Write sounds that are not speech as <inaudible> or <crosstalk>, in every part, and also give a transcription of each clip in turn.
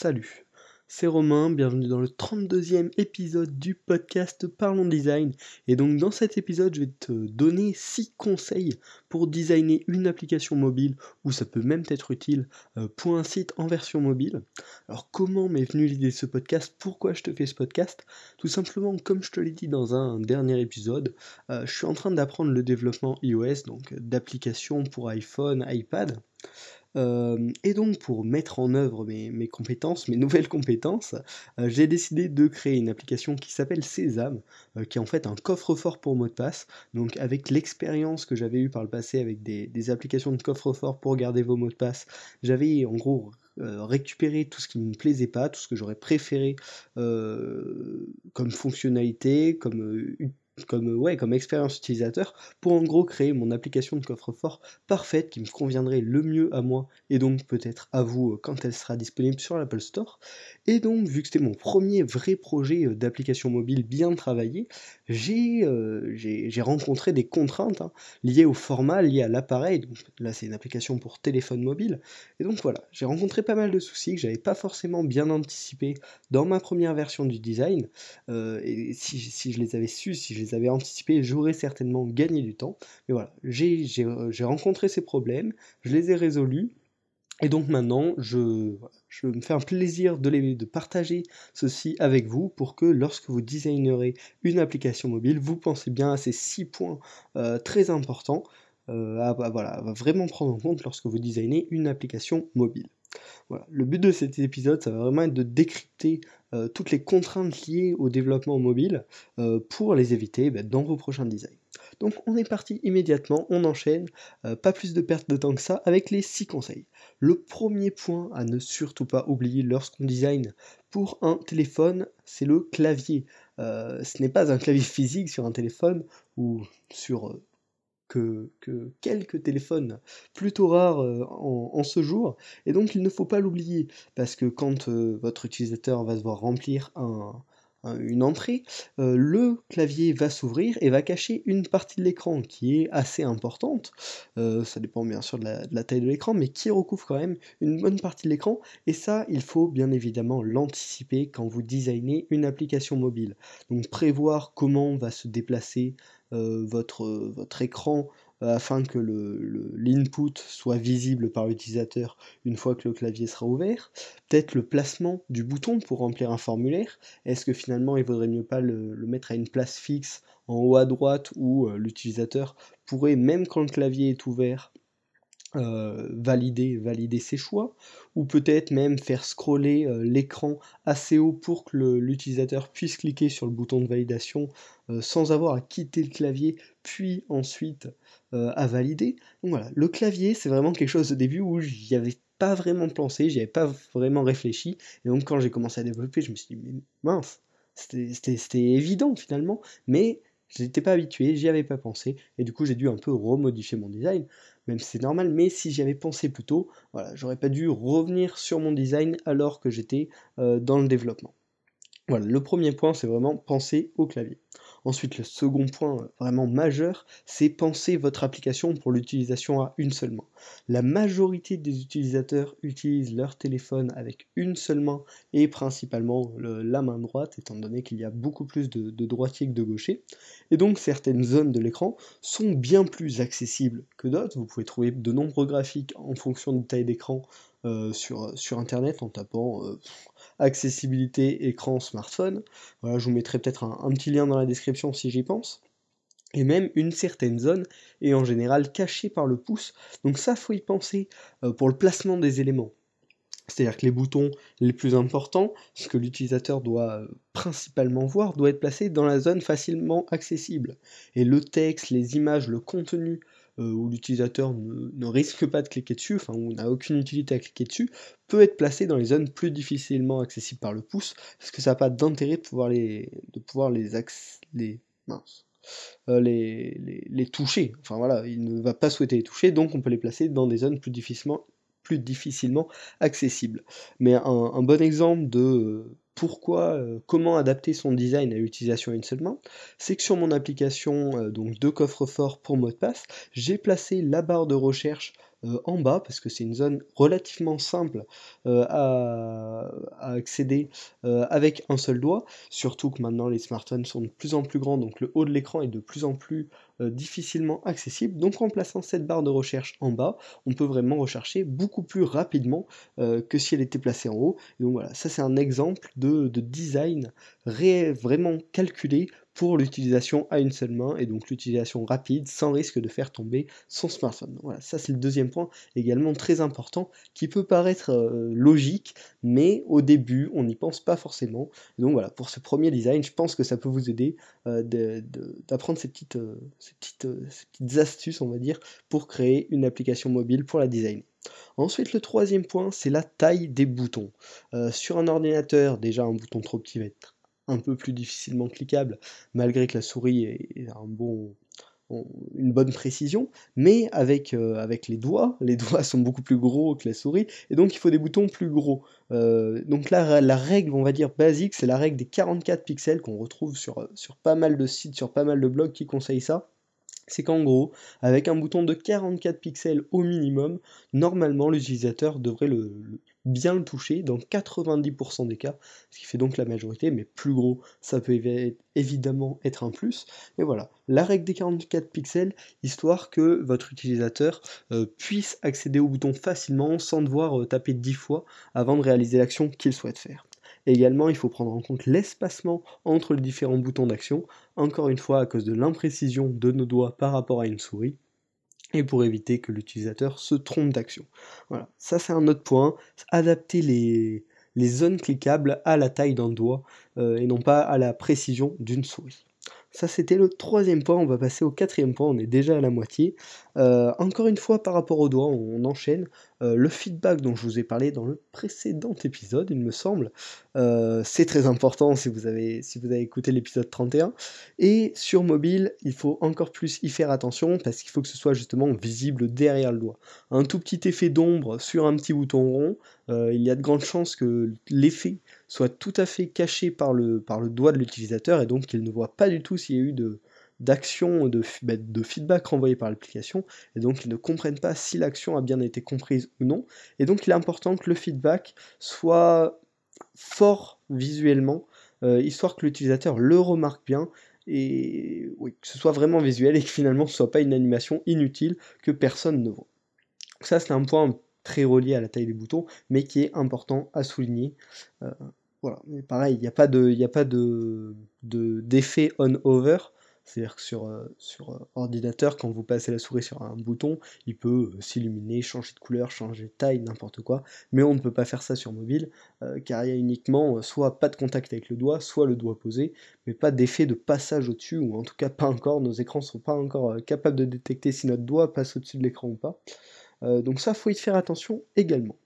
Salut, c'est Romain, bienvenue dans le 32e épisode du podcast Parlons Design. Et donc dans cet épisode, je vais te donner 6 conseils pour designer une application mobile, ou ça peut même être utile euh, pour un site en version mobile. Alors comment m'est venue l'idée de ce podcast? Pourquoi je te fais ce podcast? Tout simplement, comme je te l'ai dit dans un dernier épisode, euh, je suis en train d'apprendre le développement iOS, donc d'applications pour iPhone, iPad. Euh, et donc pour mettre en œuvre mes, compétences, mes <laughs> nouvelles compétences, euh, j'ai décidé de créer une application qui s'appelle Sésame, euh, qui est en fait un coffre-fort pour mot de passe. Donc avec l'expérience que j'avais eue par le passé avec des, applications de coffre-fort pour garder vos mots de passe, j'avais en gros récupéré tout ce qui ne me plaisait pas, tout ce que j'aurais préféré comme fonctionnalité, comme comme, ouais, comme expérience utilisateur pour en gros créer mon application de coffre-fort parfaite qui me conviendrait le mieux à moi et donc peut-être à vous euh, quand elle sera disponible sur l'Apple Store. Et donc vu que c'était mon premier vrai projet euh, d'application mobile bien travaillé, euh, j'ai rencontré des contraintes hein, liées au format, liées à l'appareil. Donc là c'est une application pour téléphone mobile. Et donc voilà, j'ai rencontré pas mal de soucis que j'avais pas forcément bien anticipé dans ma première version du design. et si, si je les avais su, si je les avais anticipés, j'aurais certainement gagné du temps. Mais voilà, j'ai rencontré ces problèmes, je les ai résolus, et donc maintenant, je, me fais un plaisir de, les, partager ceci avec vous pour que lorsque vous designerez une application mobile, vous pensez bien à ces six points euh, très importants euh, à, voilà, vraiment prendre en compte lorsque vous designez une application mobile. Le but de cet épisode, ça va vraiment être de décrypter euh, toutes les contraintes liées au développement mobile euh, pour les éviter bah, dans vos prochains designs. Donc on est parti immédiatement, on enchaîne, euh, pas plus de perte de temps que ça, avec les 6 conseils. Le premier point à ne surtout pas oublier lorsqu'on design pour un téléphone, c'est le clavier. ce n'est pas un clavier <laughs> physique sur un téléphone ou sur que, quelques téléphones plutôt rares euh, en, ce jour, et donc il ne faut pas l'oublier, parce que quand euh, votre utilisateur va devoir remplir une entrée, euh, le clavier va s'ouvrir et va cacher une partie de l'écran qui est assez importante, ça dépend bien sûr de la, taille de l'écran, mais qui recouvre quand même une bonne partie de l'écran, et ça il faut bien évidemment l'anticiper quand vous designez une application mobile. Donc prévoir comment va se déplacer euh, votre, votre écran euh, afin que l'input le, soit visible par l'utilisateur une fois que le clavier sera ouvert. Peut-être le placement du bouton pour remplir un formulaire. Est-ce que finalement il vaudrait mieux pas le, mettre à une place fixe en haut à droite où euh, l'utilisateur pourrait, même quand le clavier est ouvert, euh, valider, valider ses choix, ou peut-être même faire scroller euh, l'écran assez haut pour que l'utilisateur puisse cliquer sur le bouton de validation euh, sans avoir à quitter le clavier, puis ensuite à valider. Voilà, le clavier, c'est vraiment quelque chose au début où j'y avais pas vraiment pensé, j'y avais pas vraiment réfléchi, et donc quand j'ai commencé à développer, je me suis dit, mais mince, c'était évident finalement, mais je n'étais pas habitué, j'y avais pas pensé, et du coup j'ai dû un peu remodifier mon design même si c'est normal, mais si j'y avais pensé plus tôt, voilà, j'aurais pas dû revenir sur mon design alors que j'étais euh, dans le développement. Voilà, le premier point, c'est vraiment penser au clavier. Ensuite, le second point vraiment majeur, c'est penser votre application pour l'utilisation à une seule main. La majorité des utilisateurs utilisent leur téléphone avec une seule main et principalement la main droite, étant donné qu'il y a beaucoup plus de, droitiers que de gauchers. Et donc, certaines zones de l'écran sont bien plus accessibles que d'autres. Vous pouvez trouver de nombreux graphiques en fonction de taille d'écran euh, sur, sur internet en tapant euh, accessibilité écran smartphone. Voilà, je vous mettrai peut-être un, petit lien dans la description si j'y pense. Et même une certaine zone est en général cachée par le pouce. Donc ça, faut y penser euh, pour le placement des éléments. C'est-à-dire que les boutons les plus importants, ce que l'utilisateur doit principalement voir, doit être placé dans la zone facilement accessible. Et le texte, les images, le contenu euh, où l'utilisateur ne, risque pas de cliquer dessus, enfin où n'a aucune utilité à cliquer dessus, peut être placé dans les zones plus difficilement accessibles par le pouce, parce que ça n'a pas d'intérêt de pouvoir les, de pouvoir les, les, euh, les, les, toucher. Enfin voilà, il ne va pas souhaiter les toucher, donc on peut les placer dans des zones plus difficilement, plus difficilement accessibles. Mais un bon exemple de pourquoi, euh, comment adapter son design à l'utilisation une seule main, c'est que sur mon application euh, donc de coffre-fort pour mot de passe, j'ai placé la barre de recherche euh, en bas parce que c'est une zone relativement simple à, à accéder avec un seul doigt, surtout que maintenant les smartphones sont de plus en plus grands, donc le haut de l'écran est de plus en plus difficilement accessible. Donc en plaçant cette barre de recherche en bas, on peut vraiment rechercher beaucoup plus rapidement que si elle était placée en haut. donc voilà, ça c'est un exemple de, design vraiment calculé pour l'utilisation à une seule main et donc l'utilisation rapide sans risque de faire tomber son smartphone. Voilà, ça c'est le deuxième point également très important qui peut paraître euh, logique, mais au début on n'y pense pas forcément. donc voilà, pour ce premier design, je pense que ça peut vous aider euh, d'apprendre ces petites, euh, ces, ces petites astuces, on va dire, pour créer une application mobile pour la design. Ensuite, le troisième point, c'est la taille des boutons. sur un ordinateur, déjà un bouton trop petit va être un peu plus difficilement cliquable, malgré que la souris ait une bonne précision, mais avec, euh, avec les doigts, <laughs> les doigts sont beaucoup plus gros que la souris, et donc il faut des boutons plus gros. Euh, donc là, la règle, on va dire basique, c'est la règle des 44 pixels qu'on retrouve sur pas mal de sites, sur pas mal de blogs qui conseillent ça c'est qu'en gros, avec un bouton de 44 pixels au minimum, normalement l'utilisateur devrait bien le toucher dans 90% des cas, ce qui fait donc la majorité, mais plus gros, ça peut évidemment être un plus. Mais voilà, la règle des 44 pixels, histoire que votre utilisateur euh, puisse accéder au bouton facilement sans devoir euh, taper 10 fois avant de réaliser l'action qu'il souhaite faire. Également, il faut prendre en compte l'espacement entre les différents boutons d'action, encore une fois à cause de l'imprécision de nos doigts par rapport à une souris et pour éviter que l'utilisateur se trompe d'action. Voilà, ça c'est un autre point, adapter les, zones cliquables à la taille d'un doigt euh, et non pas à la précision d'une souris. Ça, c'était le troisième point. On va passer au quatrième point. On est déjà à la moitié. Euh, encore une fois, par rapport au doigt, on enchaîne. Euh, le feedback dont je vous ai parlé dans le précédent épisode, il me semble, euh, c'est très important si vous avez, si vous avez écouté l'épisode 31. Et sur mobile, il faut encore plus y faire attention parce qu'il faut que ce soit justement visible derrière le doigt. Un tout petit effet d'ombre sur un petit bouton rond, il y a de grandes chances que l'effet soit tout à fait caché par le, par le doigt de l'utilisateur et donc qu'il ne voit pas du tout s'il y a eu d'action, de, bah, de, feedback renvoyé par l'application, et donc ils ne comprennent pas si l'action a bien été comprise ou non. Et donc il est important que le feedback soit fort visuellement, euh, histoire que l'utilisateur le remarque bien, et que ce soit vraiment visuel et que finalement ce soit pas une animation inutile que personne ne voit. Ça c'est un point très relié à la taille des boutons, mais qui est important à souligner. Euh, voilà, pareil, il n'y a pas de, a pas de, d'effet on-over. C'est-à-dire que sur, euh, sur euh, ordinateur, quand vous passez la souris sur un bouton, il peut s'illuminer, changer de couleur, changer de taille, n'importe quoi. Mais on ne peut pas faire ça sur mobile, car il y a uniquement soit pas de contact avec le doigt, soit le doigt posé, mais pas d'effet de passage au-dessus, ou en tout cas pas encore, nos écrans ne sont pas encore capables de détecter si notre doigt passe au-dessus de l'écran ou pas. Euh, donc ça, faut y faire attention également.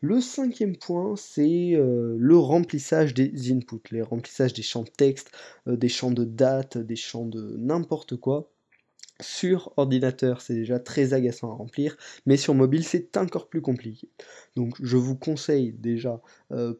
Le cinquième point, c'est euh, le remplissage des inputs, les remplissages des champs de texte, euh, des champs de date, des champs de n'importe quoi. Sur ordinateur, c'est déjà très agaçant à remplir, mais sur mobile, c'est encore plus compliqué. Donc, je vous conseille déjà,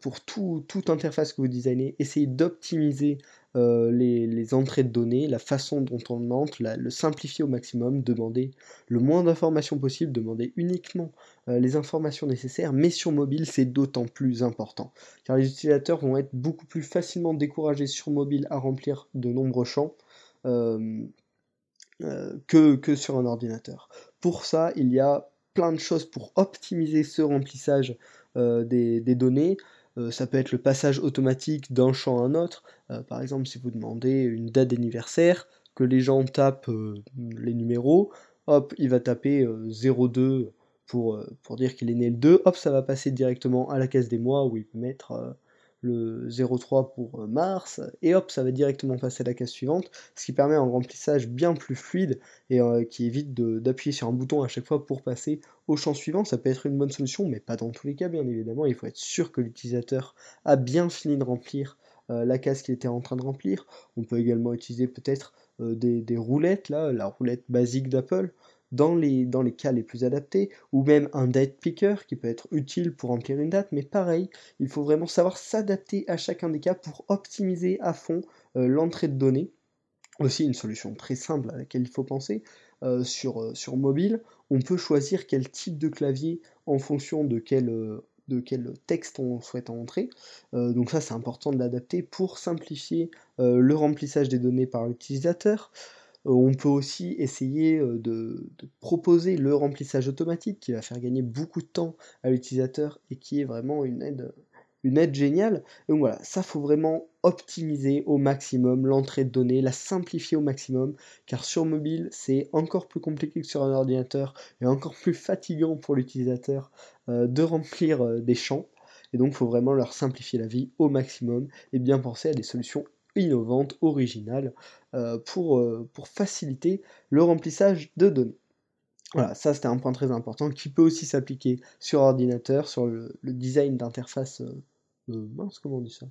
pour toute interface que vous designez, essayez d'optimiser euh, les, entrées de données, la façon dont on entre, le simplifier au maximum, demander le moins d'informations possible, demander uniquement euh, les informations nécessaires, mais sur mobile c'est d'autant plus important, car les utilisateurs vont être beaucoup plus facilement découragés sur mobile à remplir de nombreux champs euh, que, sur un ordinateur. Pour ça, il y a plein de choses pour optimiser ce remplissage des, données. Euh, ça peut être le passage automatique d'un champ à un autre. Euh, par exemple, si vous demandez une date d'anniversaire, que les gens tapent euh, les numéros, hop, il va taper 02 pour, pour dire qu'il est né le 2, hop, ça va passer directement à la case des mois où il peut mettre le 03 pour euh, mars, et hop, ça va directement passer à la case suivante, ce qui permet un remplissage bien plus fluide et euh, qui évite d'appuyer sur un bouton à chaque fois pour passer au champ suivant. Ça peut être une bonne solution, mais pas dans tous les cas, bien évidemment. Il faut être sûr que l'utilisateur a bien fini de remplir euh, la case qu'il était en train de remplir. On peut également utiliser peut-être des, des, roulettes, là, la roulette basique d'Apple dans les, dans les cas les plus adaptés, ou même un date picker qui peut être utile pour remplir une date, mais pareil, il faut vraiment savoir s'adapter à chacun des cas pour optimiser à fond euh, l'entrée de données. Aussi une solution très simple à laquelle il faut penser, euh, sur, euh, sur mobile, on peut choisir quel type de clavier en fonction de quel de quel texte on souhaite entrer. donc ça c'est important de l'adapter pour simplifier le remplissage des données par l'utilisateur. On peut aussi essayer de, proposer le remplissage automatique qui va faire gagner beaucoup de temps à l'utilisateur et qui est vraiment une aide une aide géniale. Donc voilà, ça faut vraiment optimiser au maximum l'entrée de données, la simplifier au maximum, car sur mobile c'est encore plus compliqué que sur un ordinateur et encore plus fatigant pour l'utilisateur euh, de remplir euh, des champs. Et donc il faut vraiment leur simplifier la vie au maximum et bien penser à des solutions innovantes, originales, euh, pour, pour faciliter le remplissage de données. Voilà, ça c'était un point très important qui peut aussi s'appliquer sur ordinateur, sur le, design d'interface. Euh, euh, mince, comment on dit ça?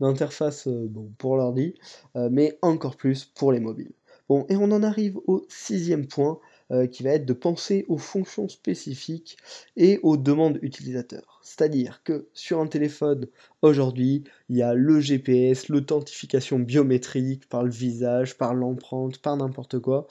D'interface euh, bon, pour l'ordi, mais encore plus pour les mobiles. Bon, et on en arrive au sixième point, euh, qui va être de penser aux fonctions spécifiques et aux demandes utilisateurs. C'est-à-dire que sur un téléphone, aujourd'hui, il y a le GPS, l'authentification biométrique par le visage, par l'empreinte, par n'importe quoi.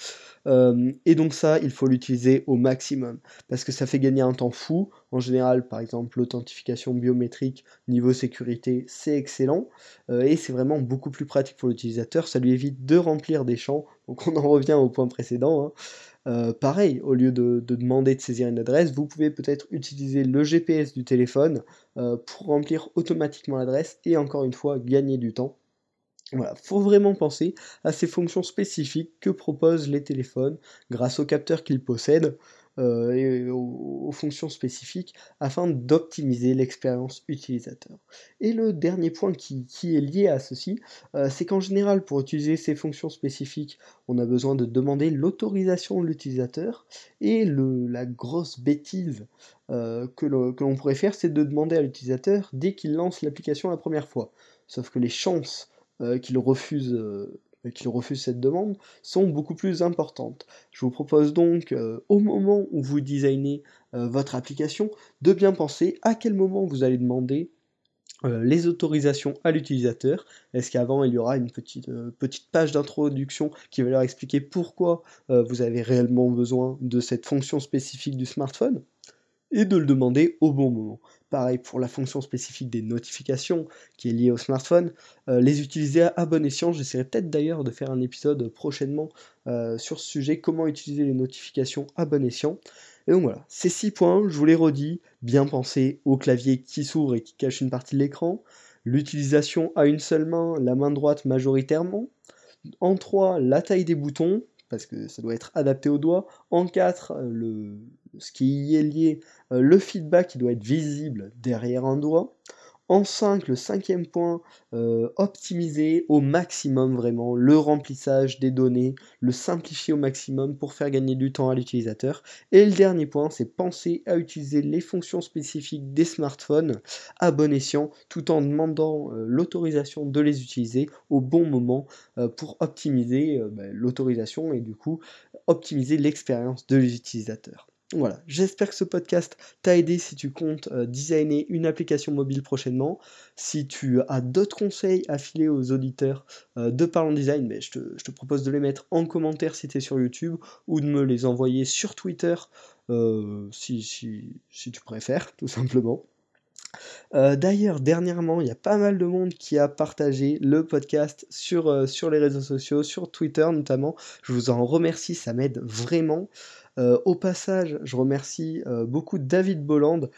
Euh, et donc ça, il faut l'utiliser au maximum, parce que ça fait gagner un temps fou. En général, par exemple, l'authentification biométrique niveau sécurité, c'est excellent, euh, et c'est vraiment beaucoup plus pratique pour l'utilisateur. Ça lui évite de remplir des champs. Donc on en revient au point précédent. Hein. Euh, pareil, au lieu de, demander de saisir une adresse, vous pouvez peut-être utiliser le GPS du téléphone euh, pour remplir automatiquement l'adresse et encore une fois gagner du temps. Voilà, faut vraiment penser à ces fonctions spécifiques que proposent les téléphones grâce aux capteurs qu'ils possèdent. Euh, et aux, fonctions spécifiques afin d'optimiser l'expérience utilisateur. Et le dernier point qui, est lié à ceci, euh, c'est qu'en général, pour utiliser ces fonctions spécifiques, on a besoin de demander l'autorisation de l'utilisateur. Et la grosse bêtise euh, que l'on pourrait faire, c'est de demander à l'utilisateur dès qu'il lance l'application la première fois. Sauf que les chances qu'il refuse qu'il refuse cette demande sont beaucoup plus importantes. Je vous propose donc, euh, au moment où vous designez euh, votre application, de bien penser à quel moment vous allez demander euh, les autorisations à l'utilisateur. Est-ce qu'avant il y aura une petite, petite page d'introduction qui va leur expliquer pourquoi vous avez réellement besoin de cette fonction spécifique du smartphone et de le demander au bon moment? Pareil pour la fonction spécifique des notifications qui est liée au smartphone, euh, les utiliser à bon escient. J'essaierai peut-être d'ailleurs de faire un épisode prochainement euh, sur ce sujet, comment utiliser les notifications à bon escient. Et donc voilà, ces six points, je vous les redis, bien penser au clavier qui s'ouvre et qui cache une partie de l'écran, l'utilisation à une seule main, la main droite majoritairement, en 3, la taille des boutons, parce que ça doit être adapté au doigt. En 4, le, ce qui y est lié, euh, le feedback qui doit être visible derrière un doigt. En 5, le cinquième point, euh, optimiser au maximum vraiment le remplissage des données, le simplifier au maximum pour faire gagner du temps à l'utilisateur. Et le dernier point, c'est penser à utiliser les fonctions spécifiques des smartphones à bon escient, tout en demandant euh, l'autorisation de les utiliser au bon moment pour optimiser bah, l'autorisation et du coup optimiser l'expérience de l'utilisateur. Voilà, j'espère que ce podcast t'a aidé si tu comptes euh, designer une application mobile prochainement. Si tu as d'autres conseils à filer aux auditeurs euh, de Parlons Design, mais je, te, propose de les mettre en commentaire si tu es sur YouTube ou de me les envoyer sur Twitter euh, si, tu préfères, <laughs> tout simplement. D'ailleurs, dernièrement, il y a pas mal de monde qui a partagé le podcast sur les réseaux sociaux, sur Twitter notamment. Je vous en remercie, ça m'aide vraiment. Euh, au passage, je remercie euh, beaucoup David Bolland,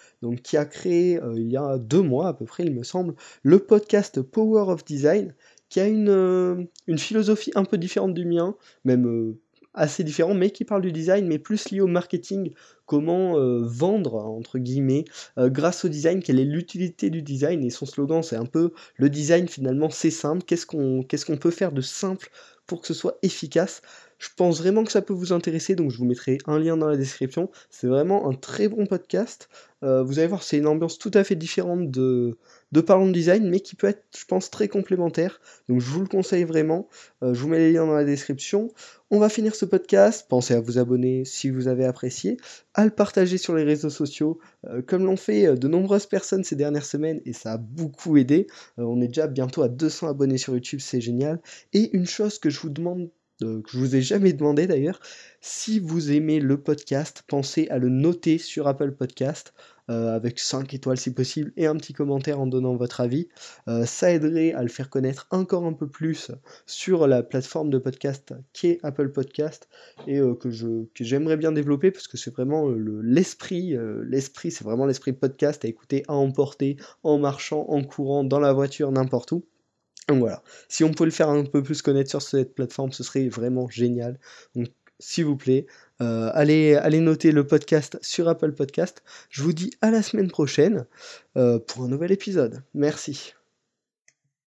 qui a créé euh, il y a deux mois à peu près, il me semble, le podcast Power of Design, qui a une, philosophie un peu différente du mien, même assez différent, mais qui parle du design, mais plus lié au marketing, comment vendre, entre guillemets, grâce au design, quelle est l'utilité du design, et son slogan c'est un peu le design finalement c'est simple, qu'est-ce qu'on peut faire de simple pour que ce soit efficace? Je pense vraiment que ça peut vous intéresser, donc je vous mettrai un lien dans la description. C'est vraiment un très bon podcast. Euh, vous allez voir, c'est une ambiance tout à fait différente de, de Design, mais qui peut être, je pense, très complémentaire. Donc je vous le conseille vraiment. Euh, je vous mets les liens dans la description. On va finir ce podcast. Pensez à vous abonner si vous avez apprécié, à le partager sur les réseaux sociaux, euh, comme l'ont fait de nombreuses personnes ces dernières semaines, et ça a beaucoup aidé. on est déjà bientôt à 200 abonnés sur YouTube, c'est génial. Et une chose que je vous demande que je vous ai jamais demandé d'ailleurs. Si vous aimez le podcast, pensez à le noter sur Apple Podcast. Euh, avec 5 étoiles si possible et un petit commentaire en donnant votre avis. Euh, ça aiderait à le faire connaître encore un peu plus sur la plateforme de podcast qui est Apple Podcast et euh, que, j'aimerais bien développer parce que c'est vraiment l'esprit, l'esprit c'est vraiment l'esprit podcast à écouter, à emporter, en marchant, en courant, dans la voiture, n'importe où. Donc voilà, si on peut le faire un peu plus connaître sur cette plateforme, ce serait vraiment génial. Donc s'il vous plaît, euh, allez, noter le podcast sur Apple Podcast. Je vous dis à la semaine prochaine euh, pour un nouvel épisode. Merci.